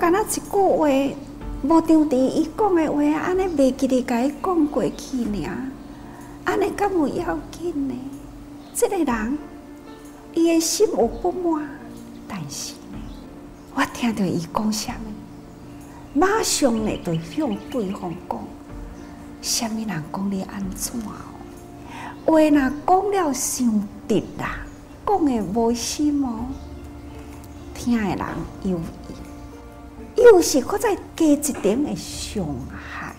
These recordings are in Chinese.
敢若一句话，无张伫伊讲的话，安尼袂记得甲伊讲过去尔？安尼敢有要紧呢？这个人，伊的心有不满，但是呢，我听到伊讲啥物，马上呢就向对方讲，啥物人讲你安怎哦？话若讲了伤直啦，讲的无心哦，听的人犹豫，又是搁再加一点的伤害。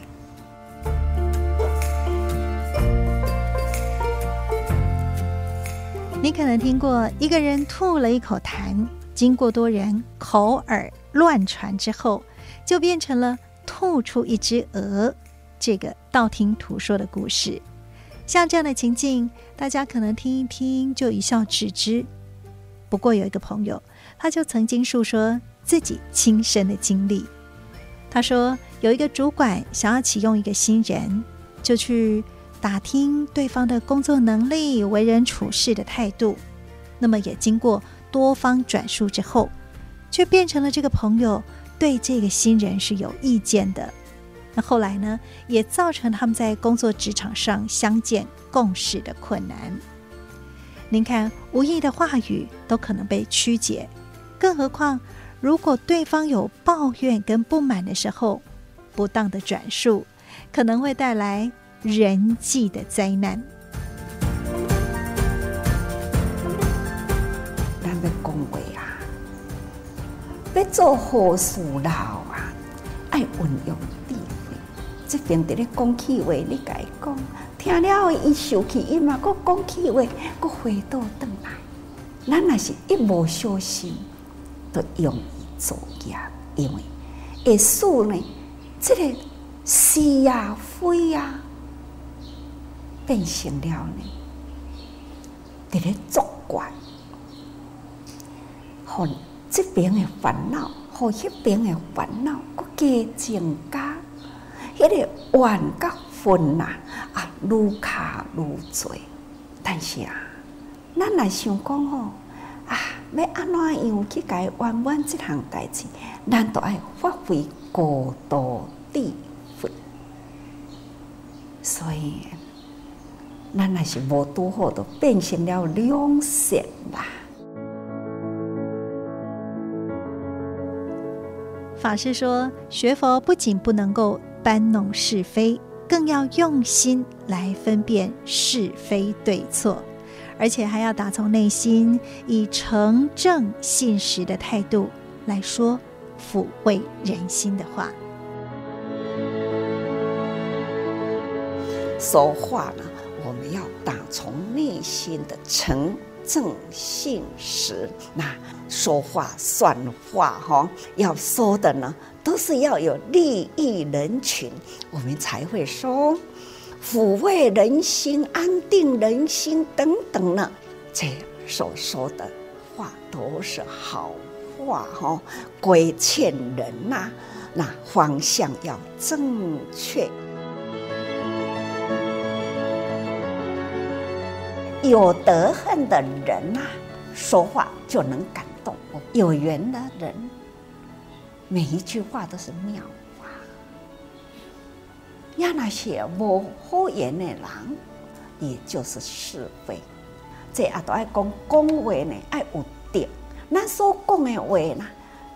你可能听过一个人吐了一口痰，经过多人口耳乱传之后，就变成了吐出一只鹅，这个道听途说的故事。像这样的情境，大家可能听一听就一笑置之。不过有一个朋友，他就曾经述说自己亲身的经历。他说，有一个主管想要启用一个新人，就去打听对方的工作能力、为人处事的态度。那么也经过多方转述之后，却变成了这个朋友对这个新人是有意见的。那后来呢，也造成他们在工作职场上相见共事的困难。您看，无意的话语都可能被曲解，更何况如果对方有抱怨跟不满的时候，不当的转述可能会带来人际的灾难。咱要讲话啊，要做好事佬啊，爱运用。这边在咧讲气话，你甲伊讲，听了后伊受气，伊嘛搁讲气话，搁回倒转来。咱若是一无小心，就容易作孽，因为会使呢，这个是呀非呀，变成了呢，在咧作怪，和这边的烦恼，和那边的烦恼，搁加增加。迄个怨甲愤呐，啊，愈卡愈多。但是啊，咱来想讲吼，啊，要安怎样去解弯弯这项代志，咱都爱发挥过度智慧。所以，咱若是无拄好，就变成了两舌啦。法师说，学佛不仅不能够。搬弄是非，更要用心来分辨是非对错，而且还要打从内心以诚正信实的态度来说抚慰人心的话。说话呢，我们要打从内心的诚正信实，那说话算话哈，要说的呢。都是要有利益人群，我们才会说抚慰人心、安定人心等等呢。这所说的话都是好话哈，规劝人呐，那方向要正确。有德行的人呐，说话就能感动；有缘的人。每一句话都是妙话，要那些无好言的人，也就是是非。这啊都爱讲讲话呢，爱有德。那所讲的话呢，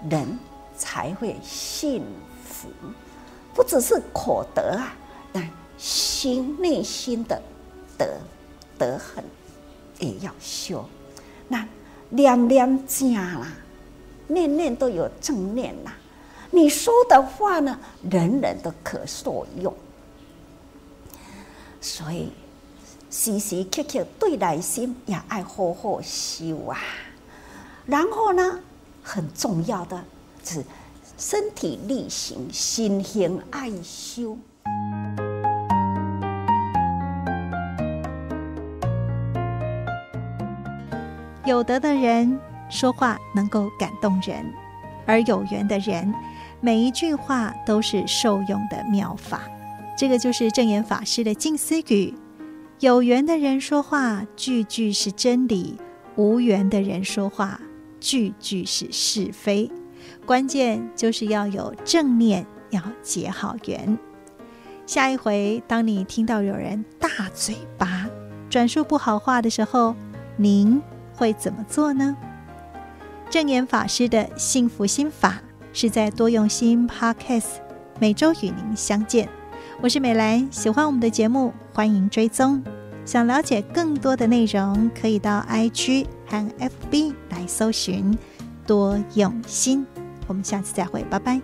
人才会幸福。不只是口德啊，但心内心的德德行也要修。那念念正啦，念念都有正念啦。你说的话呢，人人都可受用，所以时时刻刻对内心也爱好好修啊。然后呢，很重要的是身体力行，心行爱修。有德的人说话能够感动人，而有缘的人。每一句话都是受用的妙法，这个就是证言法师的静思语。有缘的人说话，句句是真理；无缘的人说话，句句是是非。关键就是要有正念，要结好缘。下一回，当你听到有人大嘴巴转述不好话的时候，您会怎么做呢？证言法师的幸福心法是在多用心 Podcast，每周与您相见。我是美兰，喜欢我们的节目，欢迎追踪。想了解更多的内容，可以到 IG 和 FB 来搜寻多用心。我们下次再会，拜拜。